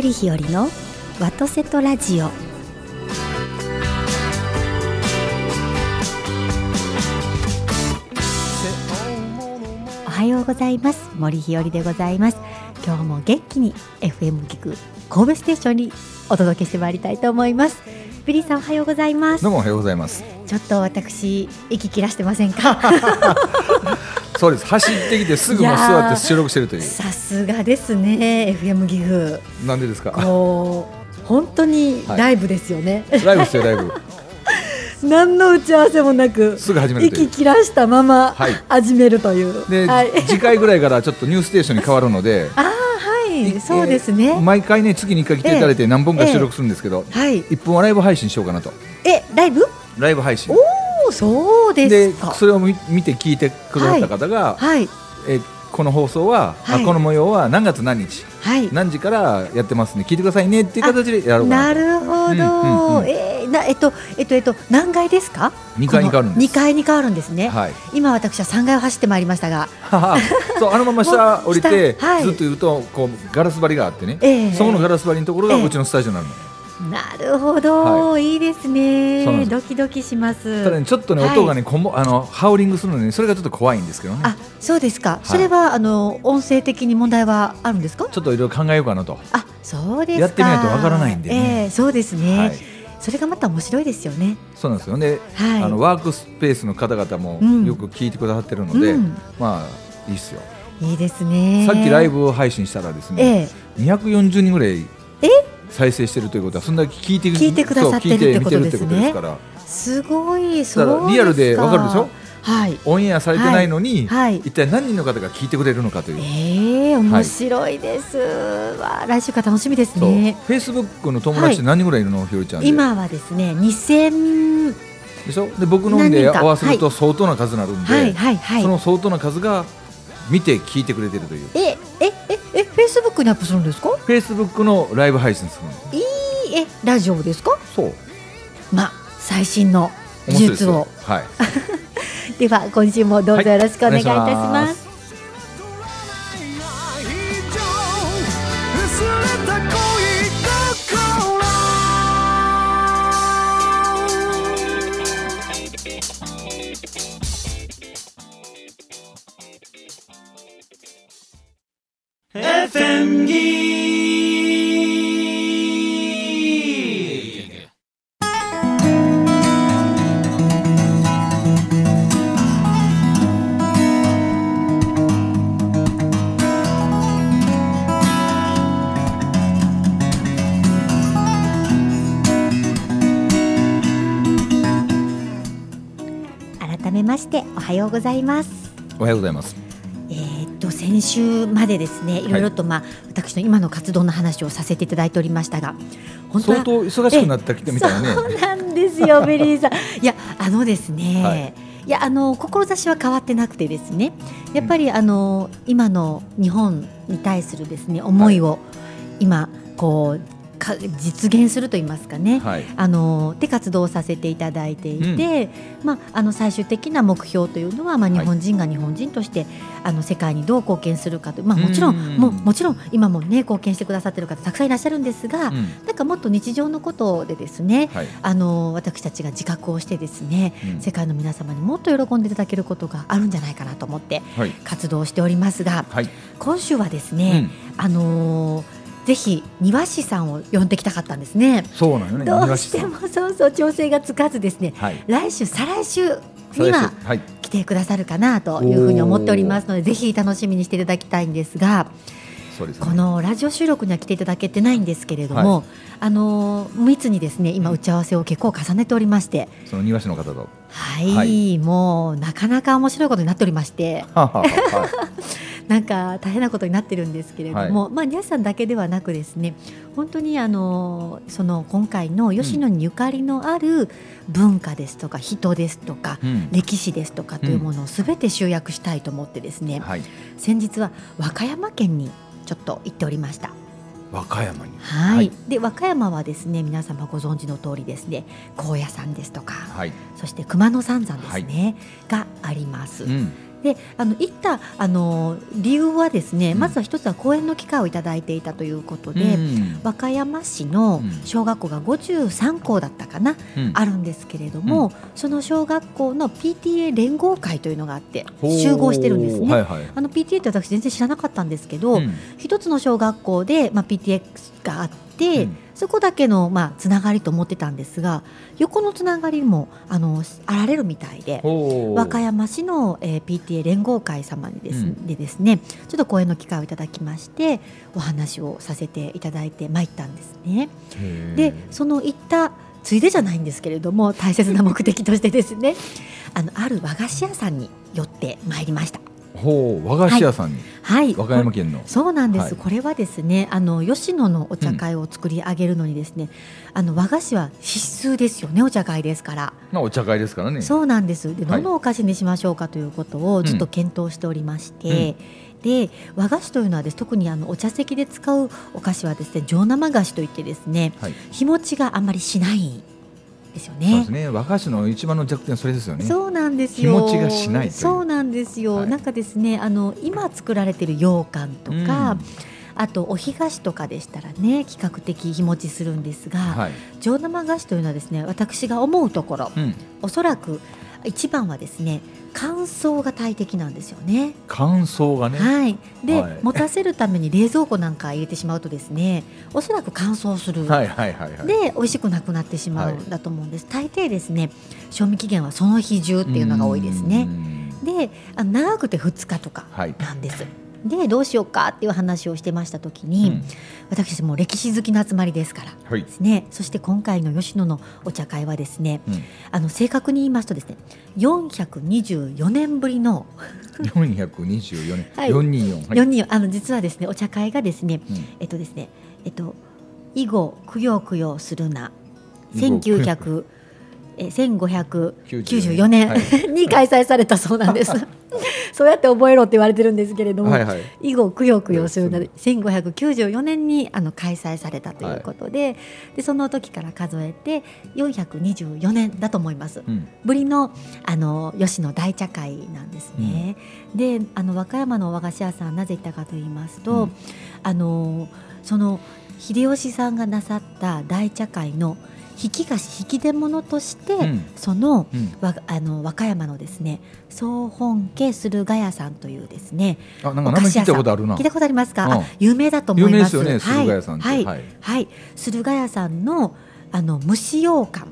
森日和のワトセトラジオ。おはようございます。森日和でございます。今日も元気に FM 聞く神戸ステーションにお届けしてまいりたいと思います。ビリーさんおはようございます。どうもおはようございます。ちょっと私息切らしてませんか？そうです。走ってきてすぐもう座って収録してるという。さすがですね FM 岐阜なんでですか？こう本当にライブですよね、ライブですよライブ。何の打ち合わせもなくすぐ始めるという息切らしたままはい始めるという、で、はい、次回ぐらいからちょっとニューステーションに変わるので。ああはいそうですね、えー毎回ね月に一回来ていただいて何本か収録するんですけど、はい一本はライブ配信しようかなと。えライブ？ライブ配信。おおそうでですか。それを見見て聞いてくださった方が、はい。えーこの放送は、はい。あこの模様は何月何日？はい。何時からやってますね？聞いてくださいねっていう形でやろうかなるほど、うんうんうん。えーなえっとえっとえっと何階ですか？二階に変わるんです。2階に変わるんですね、はい。今私は3階を走ってまいりましたが。そうあのまま下降りて、下はい。ずっと言うとこうガラス張りがあってね、ええ。そこのガラス張りのところがええ。うちのスタジオになるの、なるほど、、はい。いですね。す。ドキドキします。ただねちょっとねはい。音がね、こもあのハウリングするので、ね、それがちょっと怖いんですけどね。あそうですか、い。それはあの音声的に問題はあるんですか？ちょっといろいろ考えようかなと。あそうですか。やってみないとわからないんでね。ええそうですね、はい。それがまた面白いですよね。そうなんですよね、はい。あのワークスペースの方々もうん。よく聞いてくださってるので、うん。まあいいっすよ、いいですね。さっきライブを配信したらですね、ええ。240人ぐらいえ再生してるということはそんだけ聞いて聞いてくださってるってことですね。るってことですから。すごいだそう。ですかからリアルでわかるでしょ？はい。オンエアされてないのに、はい。一体何人の方が聞いてくれるのかという。ええ面白いです、わあ来週から楽しみですね。フェイスブックの友達って何人ぐらいいるの、ひよりちゃんで？今はですね2000でしょ？で僕のんで合わせると相当な数になるんで、はいはいはい。その相当な数が見て聞いてくれてるという。ええええフェイスブックにアップするんですか？フェイスブックのライブ配信するの。いいえラジオですか？そう。まあ最新の技術を。はい。では今週もどうぞよろしくお願いいたします薄れた恋心改めましておはようございますおはようございます。週までですねいろいろとまあ、私の今の活動の話をさせていただいておりましたが本当は相当忙しくなってきたみたいなね。そうなんですよ、ビリーさん。いや、あのですね。はいい、や、あの志は変わってなくてですね。やっぱり、あの今の日本に対するですね、思いを。今、こう、か実現すると言いますかね。はい。あので活動させていただいていて、まあ、あの最終的な目標というのは、まあ、はい日本人が日本人として、あの世界にどう貢献するかと、まあ、もちろんうんもうもちろん今も、ね、貢献してくださっている方たくさんいらっしゃるんですが、うんなんかもっと日常のことでですね、はい。あの私たちが自覚をしてですね、うん世界の皆様にもっと喜んでいただけることがあるんじゃないかなと思ってはい。活動しておりますがはい。今週はですうね、ん。あのーぜひ庭師さんを呼んできたかったんですね。そうなのね。どうしてもそうそう調整がつかずですねはい。来週再来週にははい。来てくださるかなというふうに思っておりますのでぜひ楽しみにしていただきたいんですがね。このラジオ収録には来ていただけてないんですけれども、あのー密にですね今打ち合わせを結構重ねておりましてその庭師の方と。はい、はいもうなかなか面白いことになっておりましてははははい。なんか大変なことになってるんですけれども、まあ皆さんだけではなくですね本当にあのその今回の吉野にゆかりのある文化ですとか人ですとか、うん。歴史ですとかというものをすべて集約したいと思ってですね、はい。先日は和歌山県にちょっと行っておりました。和歌山に。はい、はいで和歌山はですね皆様ご存知の通りですね高野山ですとか、はい。そして熊野三山ですね、があります。うん。であの行ったあの理由はですね、うん。まずは一つは講演の機会をいただいていたということで、うん。和歌山市の小学校が53校だったかな、うん。あるんですけれども、その小学校の PTA 連合会というのがあって集合してるんですね。はいはい。あの PTA って私全然知らなかったんですけど、うん。一つの小学校で、まあ、PTA があって、うんそこだけの、まあ、つながりと思ってたんですが横のつながりもあのあられるみたいで。和歌山市の、えー PTA 連合会様にです,、うんでですねちょっと講演の機会をいただきましてお話をさせていただいてまいったんですね。でその行ったついでじゃないんですけれども大切な目的としてですねあのある和菓子屋さんに寄ってまいりました。ほう和菓子屋さんに、はい。和歌山県の。そうなんです、はい。これはですねあの吉野のお茶会を作り上げるのにですね、あの和菓子は必須ですよねお茶会ですから、まあお茶会ですからね。そうなんです。ではい。どのお菓子にしましょうかということをずっと検討しておりまして、で和菓子というのはです特にあのお茶席で使うお菓子はですね上生菓子といってですねはい。日持ちがあんまりしないんですよね。そうです。ね。和菓子の一番の弱点はそれですよね。そうなんですよ。日持ちがしないそうなんですよ。はい。なんかですね、あの今作られている羊羹とか、あとお干菓子とかでしたらね、比較的日持ちするんですが、うんはい、上生菓子というのはですね、私が思うところ、うん、おそらく一番はですね、乾燥が大敵なんですよね。乾燥がね、はい。で、はい。持たせるために冷蔵庫なんか入れてしまうとですね、おそらく乾燥する。はいはいはいはい。で美味しくなくなってしまうんだと思うんです、大抵ですね賞味期限はその日中っていうのが多いですね。うん。であの長くて2日とかはい、なんですでどうしようかっていう話をしてました時に、うん。私たちもう歴史好きの集まりですからはい。ですね。そして今回の吉野のお茶会はですねうん、あの正確に言いますとですね424年ぶりの424年、はい。424、4人、あの実はですねお茶会がですねうん。えっとですねえっと以後供養供養するな。以後1900え1594 94年、はい。に開催されたそうなんです。そうやって覚えろって言われてるんですけれども、はいはい。以後供養供養するなで1594年にあの開催されたということで,、でその時から数えて424年だと思います。うん。ぶりのあの吉野大茶会なんですね。であの和歌山の和菓子屋さんなぜ行ったかと言いますと、うん。あのその秀吉さんがなさった大茶会の引き菓子引き出物として、うん。そのうん、わあの和歌山のですね総本家駿河屋さんというですねあなんか名前聞いたことあるな。聞いたことありますか、うん。あ有名だと思います。有名ですよね駿河屋さんはい、ははい。いはい。駿河屋さんのあの蒸し羊羹。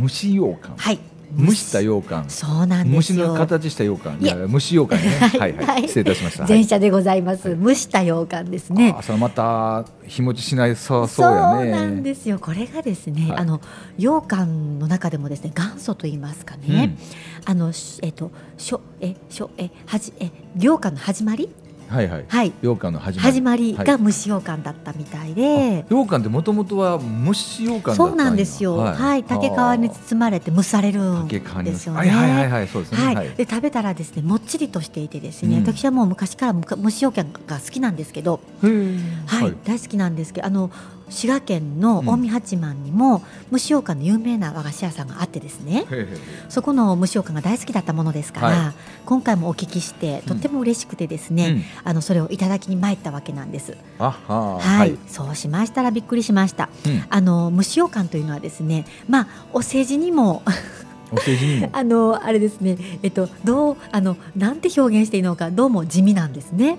蒸し羊羹。はい蒸した羊羹。そうなんです虫よの形した羊羹。いや。蒸し羊羹ね。はい。はい失礼いたしました。前者でございます、はい。蒸した羊羹ですね。あそれまた日持ちしないそうそうやね。なんですよ。これがですね、はい。あの羊羹の中でもですね元祖と言いますかね、あのしえっとしょえしょえはじえ羊羹の始まりうん、はいはい。はい。羊羹の始まり。始まりはい。が蒸し羊羹だったみたいで、羊羹ってもともとは蒸し羊羹だったんや。そうなんですよ。はい、竹皮に包まれて蒸されるんですよね。はいはいはいはいそうですね。はい。はい。で食べたらですねもっちりとしていてですね、うん。私はもう昔から蒸し羊羹が好きなんですけど、はい。大好きなんですけどあの滋賀県の近江八幡にも蒸し羊羹の有名な和菓子屋さんがあってですね。へーへーそこの蒸し羊羹が大好きだったものですから、は今回もお聞きしてとっても嬉しくてですね、あのそれをいただきに参ったわけなんです。あははい、そうしましたらびっくりしました。うん。あの蒸し羊羹というのはですね、まあお世辞にもお世辞にも。あのあれですね、えっとどうあのなんて表現していいのかどうも地味なんですね。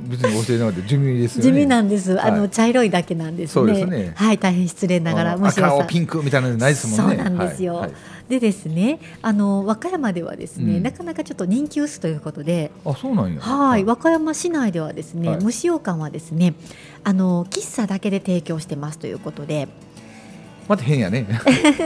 別にお世辞なくて地味ですよね。地味なんです。あの、はい茶色いだけなんですね。そうですね。はい、大変失礼ながらうん蒸し赤青ピンクみたいなのないですもんね。そうなんですよ。はい。はい。でですね、あの和歌山ではですね、うん。なかなかちょっと人気薄ということで。あそうなんや。はい、和歌山市内ではですね、はい。蒸し羊羹はですね、あの喫茶だけで提供してますということで、また変やね。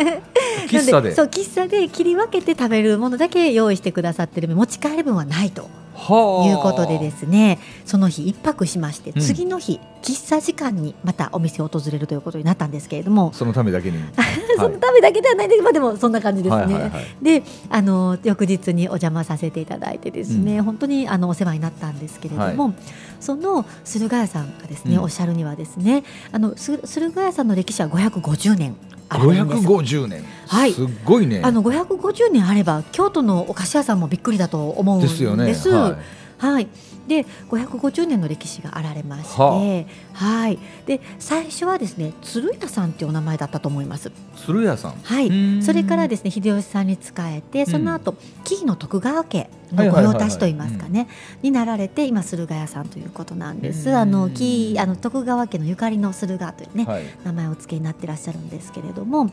喫茶で。そう喫茶で切り分けて食べるものだけ用意してくださってる持ち帰り分はないと。はあいうことでですねその日一泊しまして、うん。次の日喫茶時間にまたお店を訪れるということになったんですけれども、そのためだけに。そのためだけではないんです。けど、まあ、でもそんな感じですね。はいはいはい。であの翌日にお邪魔させていただいてですね、本当にあのお世話になったんですけれども、その駿河屋さんがですね、うん。おっしゃるにはですねあのす駿河屋さんの歴史は550年あるんです。550年、はいすっごいねあの550年あれば京都のお菓子屋さんもびっくりだと思うんで。ですすよねははいい。で550年の歴史があられまして、ははい。で最初はですね鶴屋さんっていうお名前だったと思います。鶴屋さんはい。それからですね秀吉さんに仕えてその後、紀伊の徳川家の御用達といいますかね、になられて今駿河屋さんということなんです。うん。あの紀伊あの徳川家のゆかりの駿河というね、はい。名前をお付けになってらっしゃるんですけれども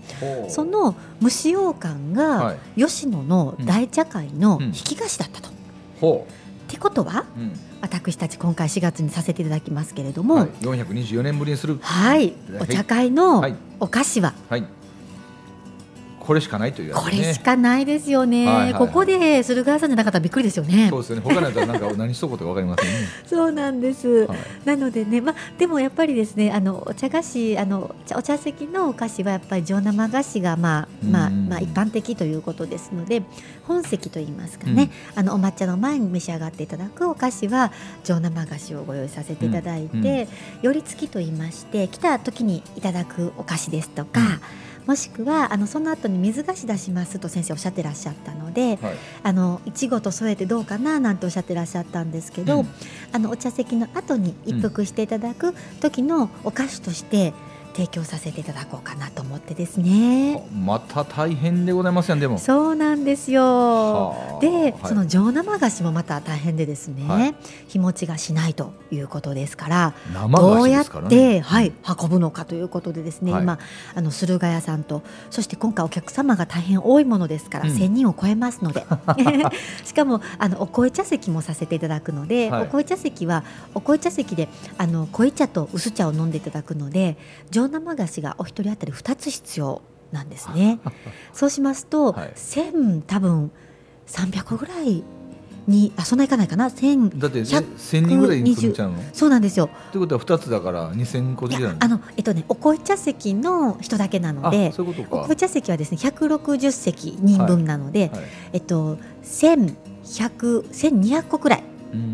その蒸し羊羹はがい。吉野の大茶会のうん。引き菓子だったと。ほってことはう、うん。私たち今回4月にさせていただきますけれども、は、はいい424年ぶりにする。お茶会のはい。お菓子ははいこれしかないというやつこねれしかないですよね、はいはいはい。ここで駿河屋さんじゃなかったらびっくりですよね。そうですよね。他のやつはなんか何しとこうとかわかりませんね、そうなんです、はい、なのでね、まあ、でもやっぱりですねあのお茶菓子あのお茶席のお菓子はやっぱり上生菓子が、まあまあうん。まあ、一般的ということですので本席といいますかね、あのお抹茶の前に召し上がっていただくお菓子は上生菓子をご用意させていただいて、うん。うん。寄り付きといいまして来た時にいただくお菓子ですとか、もしくはあのその後に水菓子出しますと先生おっしゃってらっしゃったのではい。あのいちごと添えてどうかななんておっしゃってらっしゃったんですけど、うん。あのお茶席の後に一服していただく時のお菓子として提供させていただこうかなと思ってですね。また大変でございますやんでも。そうなんですよ。はあで、はい。その上生菓子もまた大変でですね、はい。日持ちがしないということですから生どうやっ菓子ですからて、ねはい、運ぶのかということでですね、はい。今あの駿河屋さんとそして今回お客様が大変多いものですから、うん。1000人を超えますので。しかもあのお濃茶席もさせていただくので、はい。お濃茶席はお濃茶席であの濃茶と薄茶を飲んでいただくので上生菓子がお一人当たり2つ必要なんですね。そうしますと、はい。1000多分300個ぐらいにあそんないかないかな。1000だってえ100 1000人ぐらいに来るんちゃうの？っそうなんですよ。てことは2つだから2000個いじゃないやあのえっとねお紅茶席の人だけなのあでお紅茶席はですね160席人分なので、はい。えっと1100 1200個くらい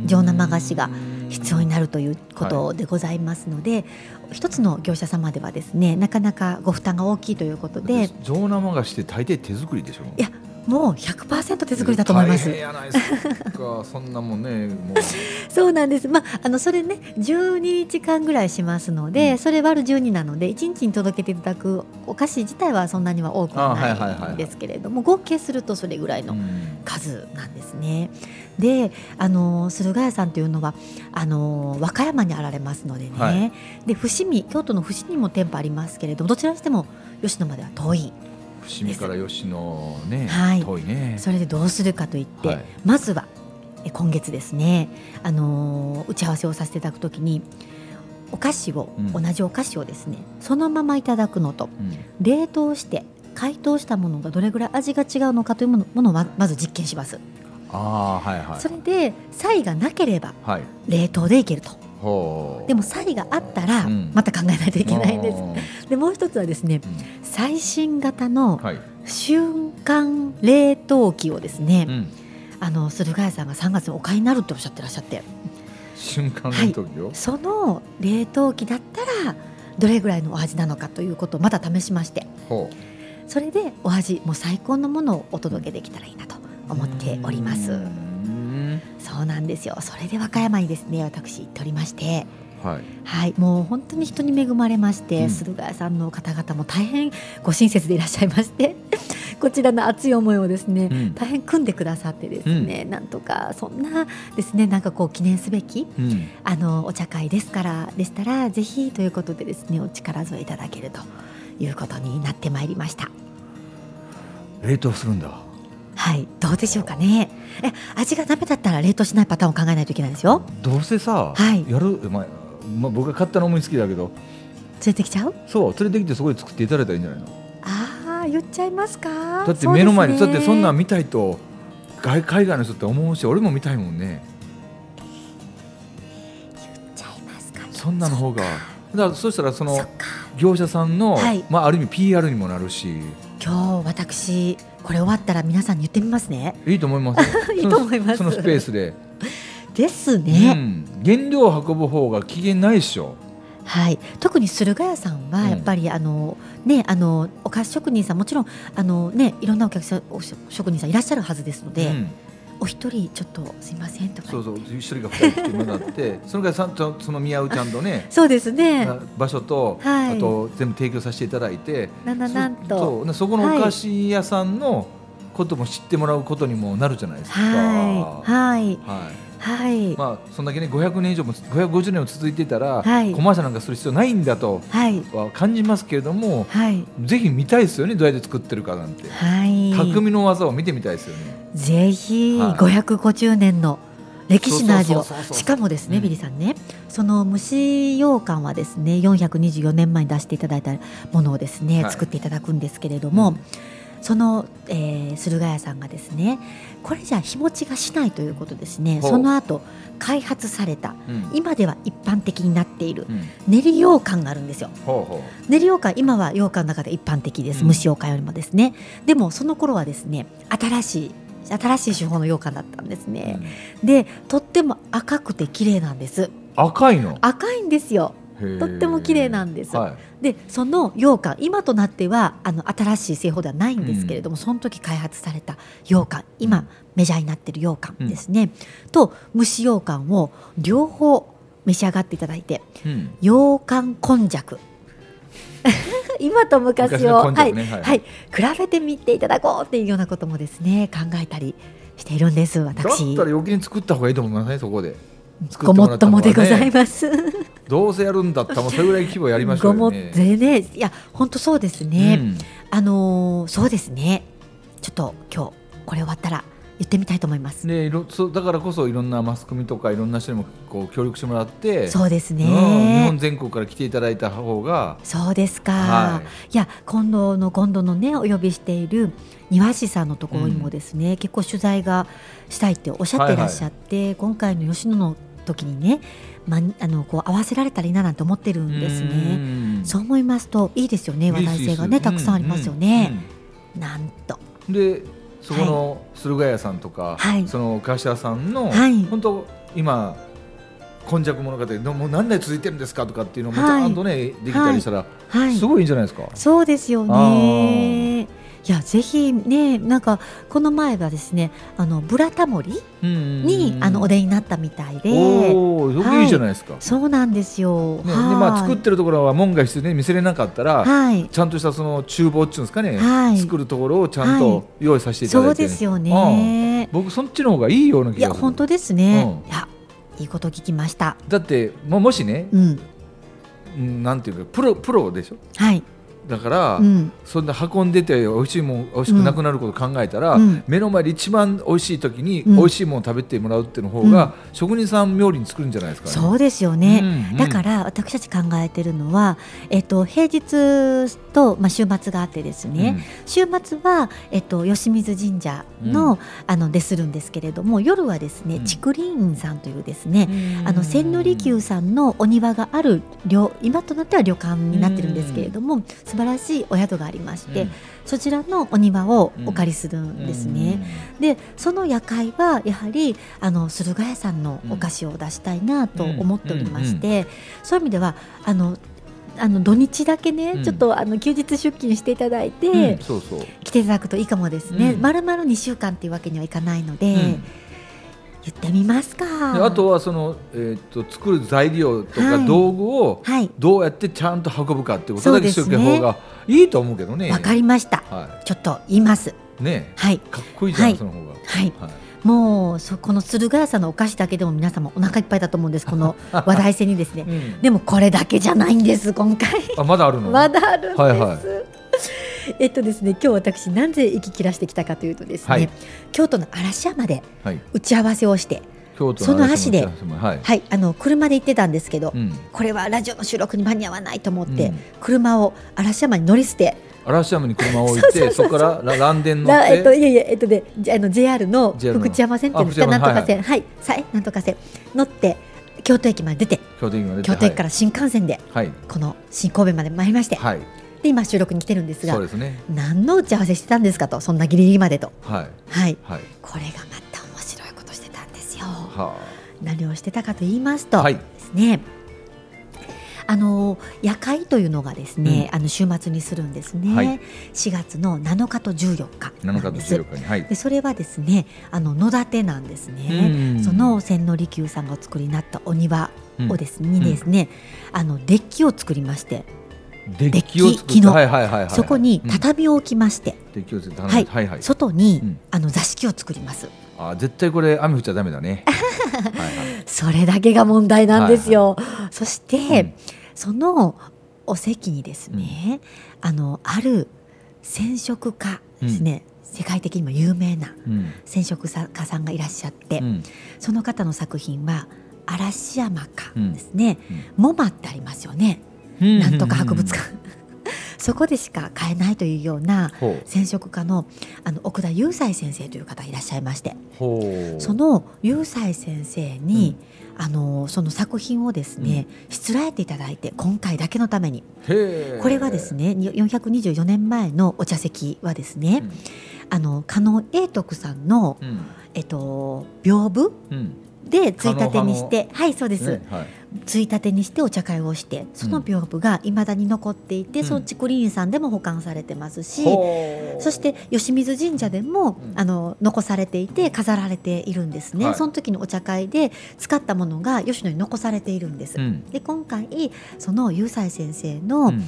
上生菓子が必要になるということでございますので、一つの業者様ではですねなかなかご負担が大きいということで。上生菓子って大抵手作りでしょいやもう100%手作りだと思います大。変やないですかそんなもんねもう そうなんです。まあ、あの、それね、12日間ぐらいしますので、うんそれ割る12なので、1日に届けていただくお菓子自体はそんなには多くはないんですけれども、合計するとそれぐらいのうん数なんですね。で、あの、駿河屋さんというのは、あの、和歌山にあられますのでね、はいで、伏見、京都の伏見にも店舗ありますけれども、どちらにしても吉野までは遠い。伏見から吉野ね、はい。遠いね。それでどうするかといって、はい。まずはえ今月ですね、あのー打ち合わせをさせていただくときにお菓子を、うん。同じお菓子をですねそのままいただくのとうん。冷凍して解凍したものがどれぐらい味が違うのかというものをままず実験します、ああはいはい。それで差異がなければはい。冷凍でいけると。でも差異があったらうん。また考えないといけないんです、す、でもう一つはですね最新型のはい、瞬間冷凍機をですね、うん、あの駿河屋さんが3月にお買いになるっておっしゃってらっしゃって。瞬間の時を、その冷凍機だったらどれぐらいのお味なのかということをまた試しまして。ほそれでお味もう最高のものをお届けできたらいいなとう思っております。うん。そうなんですよ。それで和歌山にですね私行っておりましてはい。はいもう本当に人に恵まれまして、うん。駿河屋さんの方々も大変ご親切でいらっしゃいまして こちらの熱い思いをですね、うん。大変組んでくださってですね、なんとかそんなですねなんかこう記念すべきうん。あのお茶会ですからでしたらぜひということでですねお力添えいただけるということになってまいりました。冷凍するんだ。はいどうでしょうかね。え味がダメだったら冷凍しないパターンを考えないといけないですよ。どうせさ、はい。やる、まあまあ、僕が勝手な思いつきだけど。連れてきちゃう？そう連れてきてそこで作っていただいたらいいんじゃないの？ああ言っちゃいますか？だって目の前に、ねだってそんなん見たいと外海外の人って思うし俺も見たいもんね。言っちゃいますか？そんなの方が。だからそしたらその業者さんの、はい。まあ、ある意味 PR にもなるし。今日私これ終わったら皆さんに言ってみますね。いいと思いますよ。いいと思います。そのスペースで、ですうね、ん、原料を運ぶ方が機嫌ないっしょ。はい、特に駿河屋さんはうん。やっぱり、あのねあのお菓子職人さんもちろんあのねいろんなお客さんお職人さんいらっしゃるはずですので、うん。お一人ちょっとすいませんとか。そうそう一人が二人っていうのになってそのからちゃんとその宮内ちゃんとねそうですね。場所と、はい。あと全部提供させていただいてなんだなんそと。そうそこのお菓子屋さんのことも知ってもらうことにもなるじゃないですか。はい。はい。はいはい、まあ、そんだけね500年以上も550年も続いてたら、はい。コマーシャルなんかする必要ないんだとは感じますけれどもはい。ぜひ見たいですよねどうやって作ってるかなんて、はい。匠の技を見てみたいですよね。ぜひはい。550年の歴史の味を。しかもですね、うん。ビリーさんねその蒸し羊羹はですね424年前に出していただいたものをですね、はい。作っていただくんですけれども、うんその、えー、駿河屋さんがですねこれじゃ日持ちがしないということですね。その後開発された。うん。今では一般的になっている。うん。練り羊羹があるんですよ。練り羊羹今は羊羹の中で一般的です、うん。蒸し羊羹よりもですねでもその頃はですね新しい新しい手法の羊羹だったんですう、ね。う、ん。でとっても赤くて綺麗なんです。赤いの？赤いんですよとっても綺麗なんです。はい。でその羊羹今となってはあの新しい製法ではないんですけれども、その時開発された羊羹今メジャーになってる羊羹ですね、と蒸し羊羹を両方召し上がっていただいてうん。羊羹こんじゃく今と昔を、はい。はいはい、比べてみていただこうっていうようなこともですね考えたりしているんですだった私ら余計に作った方がいいと思いますねそこで。作ごもっともでございす。ます。どうせやるんだったらもうそれぐらい規模やりましょごもっうよね。てねいや本当そうですね、うん。あのーそうですね。ちょっと今日これ終わったら言ってみたいと思います、でいろそうだからこそいろんなマスコミとかいろんな人にもこう協力してもらってそうですね、うん日本全国から来ていただいた方が。そうですか、、はい。や今度の今度のねお呼びしている庭師さんのところにもですね、結構取材がしたいっておっしゃっていらっしゃって、今回の吉野の時にね、まあのこう合わせられたらいいななんて思ってるんですうね。んそう思いますといいですよね話題性がねたくさんありますよね。うんなんとうんでそこの駿河屋さんとか、はいその会社さんの、はい本当今今昔物語のもう何年続いてるんですかとかっていうのもちはいゃんとね、できたりしたら、はいすごいいいんじゃないですか。そうですよね。いやぜひねなんかこの前はですねあのブラタモリに、あのお出になったみたいでおお、よくいいじゃないですか。ねそうなんですよ。ではいまあ作ってるところは門が必要で見せれなかったら、はいちゃんとしたその厨房っていうんですかね、はい作るところをちゃんと用意させていたそうだいて、ですよね。僕そっちの方がいいようない気がする。や本当ですね。うんいやいいこと聞きました。だってももしね、うんうんなんていうかプロプロでしょ？はいだから、うん。そんな運んでて美味しいもん美味しくなくなることを考えたら、うん。目の前で一番美味しい時にうん。美味しいものを食べてもらうっていうの方が、職人さん冥利に作るんじゃないですかね。そうですよね。うんうん。だから私たち考えてるのは、えっと、平日と、まあ、週末があってですね、週末は、えっと、吉水神社の,、うあのでするんですけれども夜はですねうん。竹林院さんというですね、うん。あの千利休さんのお庭がある旅今となっては旅館になってるんですけれども、素晴らしいお宿がありまして、うんそちらのお庭をお借りするんですね。でその夜会はやはりあの駿河屋さんのお菓子を出したいなと思っておりまして、そういう意味ではあのあの土日だけね、うんちょっとあの休日出勤していただいて、うんうんそうそう。来ていただくといいかもですね、うんまるまる2週間っていうわけにはいかないので、うん言ってみますか。であとはその、えー、と作る材料とかはい。道具をはい。どうやってちゃんと運ぶかっていうことだけしておく方がいいと思うけどね。わかりました。はちょっと言います。い。ねはい。かっこいいじゃん、はい。その方が。はい。はい。もうそこの駿河屋さんのお菓子だけでも皆様お腹いっぱいだと思うんです。この 話題性にですね。うん。でもこれだけじゃないんです今回。あまだあるの？まだあるんです。はいはい えっとですね、今日私なぜ息切らしてきたかというとですね、はい京都の嵐山ではい。打ち合わせをして、京都その足ではい。はい、あの車で行ってたんですけど、うん。これはラジオの収録に間に合わないと思って、うん車を嵐山に乗り捨て、嵐山に車を置いて、そこからラ ランデン乗っらえっとて。いやいやえっとで、じゃあの JR の福知山線っていうんですか、なんとか線、はい、さえなんとか線乗って京都駅まで出て、京都駅まで出て。京都駅から新幹線ではい。この新神戸まで参りまして、はい。で今収録に来てるんですがそうで、すね。何の打ち合わせしてたんですかと、そんなギリギリまでと。はい。はい、はい。これがまた面白いことしてたんですよ。は何をしてたかと言いますと、はいですね。あの夜会というのがですね、あの週末にするんですね、はい4月の7日と14日7日となんです14日にはいでそれはですねあの野立てなんですね、うんその千利休さんがお作りになったお庭うんをですね,、にですねあのデッキを作りまして、デッキのはいはいはいはい。そこにうん。畳を置きまして、デッキを作ってはい。はいはい。外に、うん。あの座敷を作ります。あ絶対これ雨降っちゃダメだね。はいはい。それだけが問題なんですよ、そして、うん。そのお席にですね、あのある染色家ですね、世界的にも有名なうん。染色家さんがいらっしゃって、うん。その方の作品は嵐山かですね、うん。モマってありますよね、うんなんとか博物館、そこでしか買えないというような染色家のあの奥田雄斎先生という方がいらっしゃいまして。その雄斎先生に、あのその作品をですね、しつらえていただいて今回だけのために。これはですねに424年前のお茶席はですね、うん。あの加納永徳さんの、うん。えっと、屏風うん。でついたてにしてはいそうです、ねはいついたてにしてお茶会をしてその屏風がいまだに残っていて、うん。そっちクリーンさんでも保管されてますし、ほう。そして吉水神社でも、うん。あの残されていて飾られているんですね、はい。その時のお茶会で使ったものが吉野に残されているんです。うん。で今回その雄斎先生の,、うん。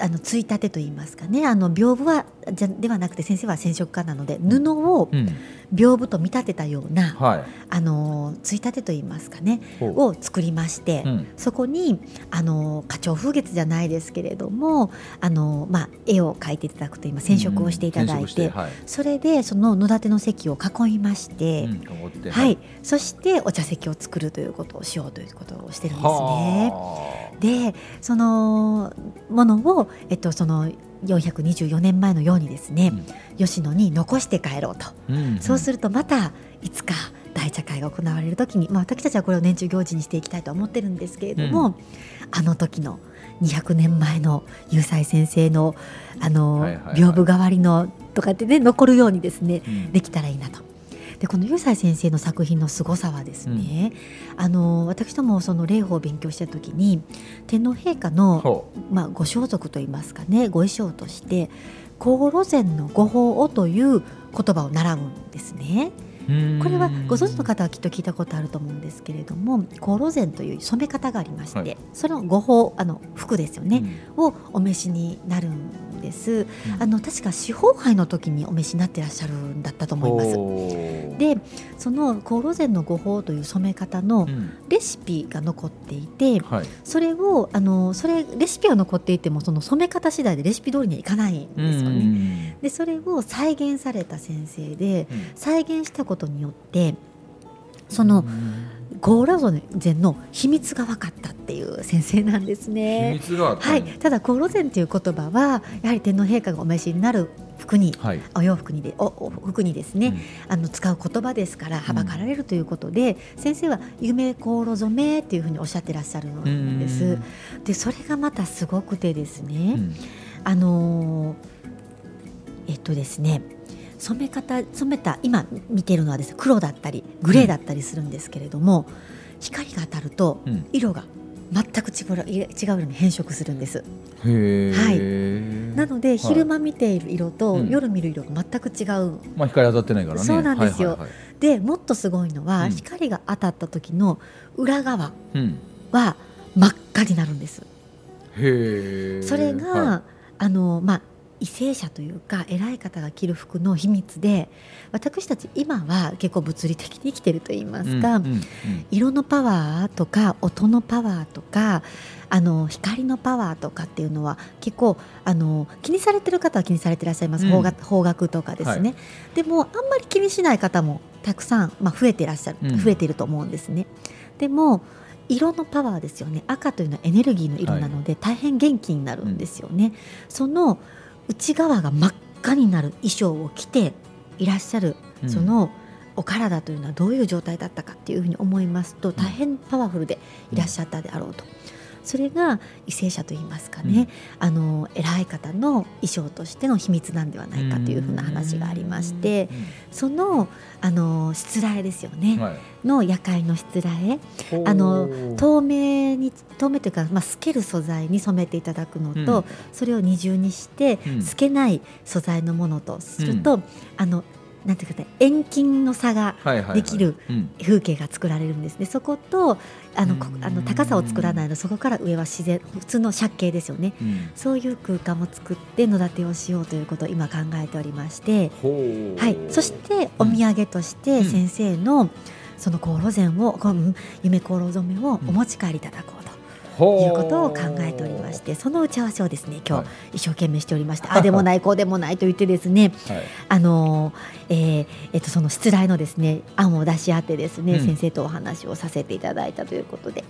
あのついたてといいますかねあの屏風はじゃではなくて先生は染色家なので布をうん屏風と見立てたような、はいあのついたてといいますかねを作りまして、うんそこにあの花鳥風月じゃないですけれどもあの、まあ、絵を描いていただくと今染色をしていただいて、うんてはいそれでその野立ての席を囲いまして、うんはい、そしてお茶席を作るということをしようということをしてるんですね。でそのものを、えっと、その424年前のようにですね、吉野に残して帰ろうと、あうん。そうするとまたいつか大茶会が行われる時に、まあ、私たちはこれを年中行事にしていきたいと思ってるんですけれども、うあの時の200年前の雄斎先生のあの、はいはいはい。屏風代わりのとかってね残るようにですねうん。できたらいいなと。でこの雄斎先生の作品の凄さはですね、あの私どもその霊法を勉強した時に天皇陛下の、ほまあ、ご装束といいますかねご衣装として「香炉前の御法を」という言葉を習うんですね。ううん。これはご存知の方はきっと聞いたことあると思うんですけれども香炉前という染め方がありまして、はい。その御法あの服ですよね、をお召しになるんです。あの確か司法杯の時にお召しになってらっしゃるんだったとうん思います。でその香炉前の御法という染め方のうん。レシピが残っていて、はい。それをあのそれレシピは残っていてもその染め方次第でレシピ通りにはいかないんですよね。ねでそれを再現された先生で再現したことによってそのゴーラゾゼンの秘密が分かったっていう先生なんです秘ね。はい、ただゴーロゼンという言葉はやはり天皇陛下がお召しになる服にはい。お洋服にでおお服にですね、あの使う言葉ですからはばかられるということで、先生は夢航路染めっていうふうにおっしゃってらっしゃるんです。でそれがまたすごくてですね、うん。あのーえっとですね染め方染めた今見てるのはですね黒だったりグレーだったりするんですけれども、光が当たるとうん。色が全く違う違う色に変色するんです。へえなので、い。昼間見ている色とうん。夜見る色が全く違う。まあ光当たってないからね。そうなんですよ。はいはいはい。でもっとすごいのは、うん。光が当たった時の裏側うん。は真っ赤になるんです。それが、はあのまあ為政者というか偉い方が着る服の秘密で私たち今は結構物理的に生きてると言いまいすか、うんうんうん。色のパワーとか音のパワーとかあの光のパワーとかっていうのは結構あの気にされてる方は気にされていらっしゃいます、うん。方角方角とかですね、でもあんまり気にしない方もたくさん、まあ、増えていらっしゃる、うん。増えていると思うんですね。でも色のパワーですよね。赤というのはエネルギーの色なので、大変元気になるんですよね。その内側が真っ赤になる衣装を着ていらっしゃるうんそのお体というのはどういう状態だったかっていうふうに思いますと大変パワフルでいらっしゃったであろうと。それが為政者といいますかね、あの偉い方の衣装としての秘密なんではないかというふうな話がありまして、そのあのしつらえですよね、はい。の夜会のしつらえ。ほう。あの透明に透明というか、まあ、透ける素材に染めていただくのと、うん。それを二重にして、うん。透けない素材のものとすると、あのなんていうかね遠近の差がはいはいはい。できるうん風景が作られるんですね。そことあのあの高さを作らないのそこから上は自然普通の借景ですよね。うん。そういう空間も作って野立てをしようということを今考えておりまして、はい、そしてお土産として先生のその航路膳を、この夢航路染めをお持ち帰りいただこうと。ほいうことを考えておりましてその打ち合わせをですね今はい。日一生懸命しておりまして、ああでもないこうでもないと言ってですねはい。あのーえーえっとそのしつらいのですね案を出し合ってですね、うん。先生とお話をさせていただいたということで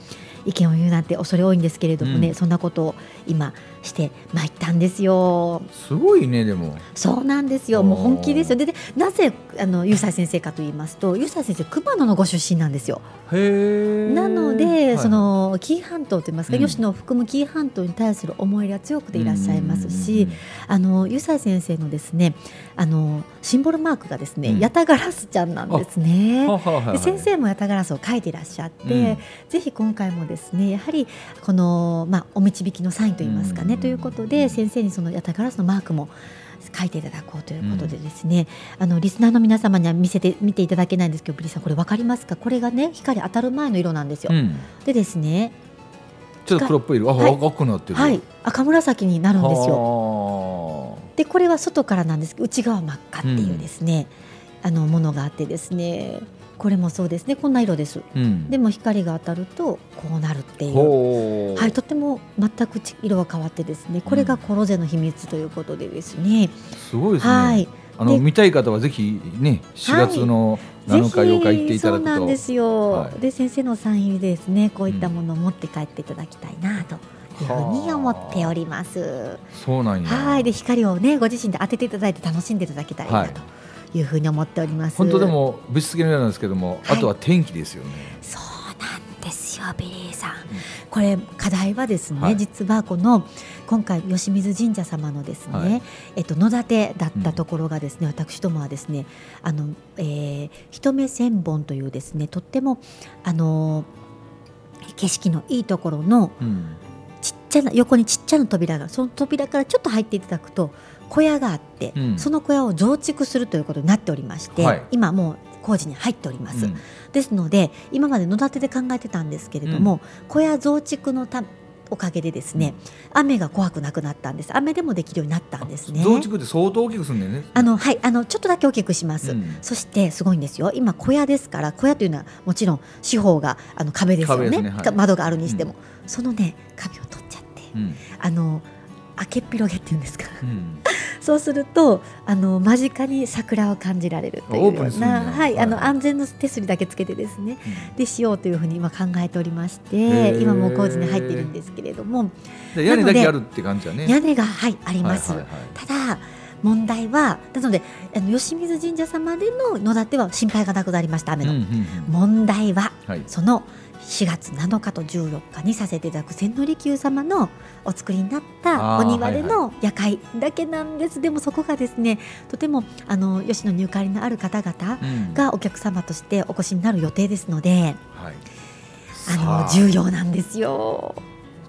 意見を言うなんて恐れ多いんですけれどもね、うん。そんなことを今してまいったんですよ。すごいねでも。そうなんですよ。もう本気ですよ。ででなぜあのゆうさい先生かと言いますとゆうさい先生熊野のご出身なんですよ。へえなので、はいその紀伊半島といいますか、うん。吉野を含む紀伊半島に対する思い入れが強くていらっしゃいますし、あのゆさい先生のですねあのシンボルマークがですね、うん。ヤタガラスちゃんなんですね。ははははで先生もヤタガラスを描いていらっしゃって、うん。ぜひ今回もですねやはりこの、まあ、お導きのサインといいますかね、うん。ということで先生にそのヤタガラスのマークも書いていただこうということでですね、あのリスナーの皆様には見せて見ていただけないんですけどブリさんこれ分かりますか？これがね光当たる前の色なんですよ。うん。でですねちょっと黒っぽい色。あはい。赤くなってる。はい。赤紫になるんですよ。よでこれは外からなんです。けど内側真っ赤っていうですね、あのものがあってですね。これもそうですね。こんな色です。うん。でも光が当たるとこうなるっていう。はい、とても全くち色は変わってですね。これがコロゼの秘密ということでですね、すごいですね。はい。あので見たい方はぜひね4月の7日8日行っていただくと。そうなんですよ、はい。で先生のサイン入りでですね。こういったものを持って帰っていただきたいなとふうに思っております。そうなんや。はい、で光をねご自身で当てていただいて楽しんでいただきたいはない。というふうに思っております。本当でもぶしつけのようなんですけども、はい。あとは天気ですよね。そうなんですよビリーさん。これ課題はですね、はい。実はこの今回吉水神社様のですね、はい。えっと野立てだったところがですね、私どもはですねあの、えー、一目千本というですねとってもあの景色のいいところのうんちゃな横にちっちゃな扉がその扉からちょっと入っていただくと小屋があって、うん。その小屋を増築するということになっておりまして、はい。今もう工事に入っております。うん。ですので今まで野立てで考えてたんですけれども、小屋増築のたおかげでですね、雨が怖くなくなったんです。雨でもできるようになったんですね。増築って相当大きくすんだよね。あのはいあのちょっとだけ大きくします、うん。そしてすごいんですよ。今小屋ですから小屋というのはもちろん四方があの壁ですよね。ねはい。か窓があるにしても、そのね壁を取あの開けっ広げっていうんですか。うん。そうするとあの間近に桜を感じられるというような、はい、はい。あの安全の手すりだけつけてですねでしようというふうに今考えておりまして今もう工事に入っているんですけれども。で屋根だけあるって感じだね。屋根が、はい、あります、ただ問題はなのであの吉水神社様での野立ては心配がなくなりました雨の、問題ははい。その4月7日と14日にさせていただく千利休様のお作りになったお庭での夜会だけなんです、でもそこがですねとてもあの吉野にゆかりのある方々うん。がお客様としてお越しになる予定ですのではい。あの重要なんですよ。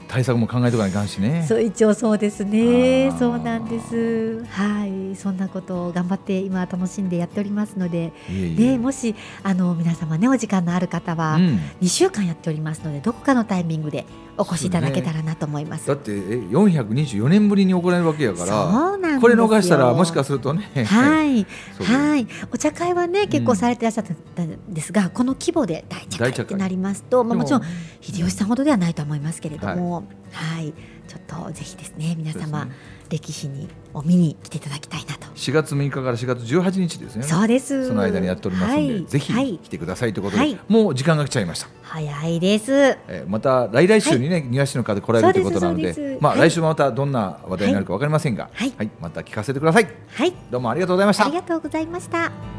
対策も考えとかないかんしね。そう一応そうですね。そうなんです。はい。そんなことを頑張って今楽しんでやっておりますので、いえいえ。でもしあの皆様ねお時間のある方は、うん。2週間やっておりますのでどこかのタイミングでお越しいただけたらなと思います。だってえ424年ぶりに行われるわけやからこれ逃したらもしかするとねはい、はい、お茶会はね結構されてらっしゃったんですが、この規模で大茶会ってなりますと、まあ、でもちろん秀吉さんほどではないと思いますけれども、はい、ちょっとぜひですね皆様、歴史にを見に来ていただきたいなと。4月6日から4月18日ですね。そうです。その間にやっておりますので、はい。ぜひはい来てくださいということで、はい。もう時間が来ちゃいました、早いです。えーまた来来週にね、庭師の方来られるということなのでまあ、はい。来週もまたどんな話題になるかわかりませんが、はい。また聞かせてください。はい、どうもありがとうございました。ありがとうございました。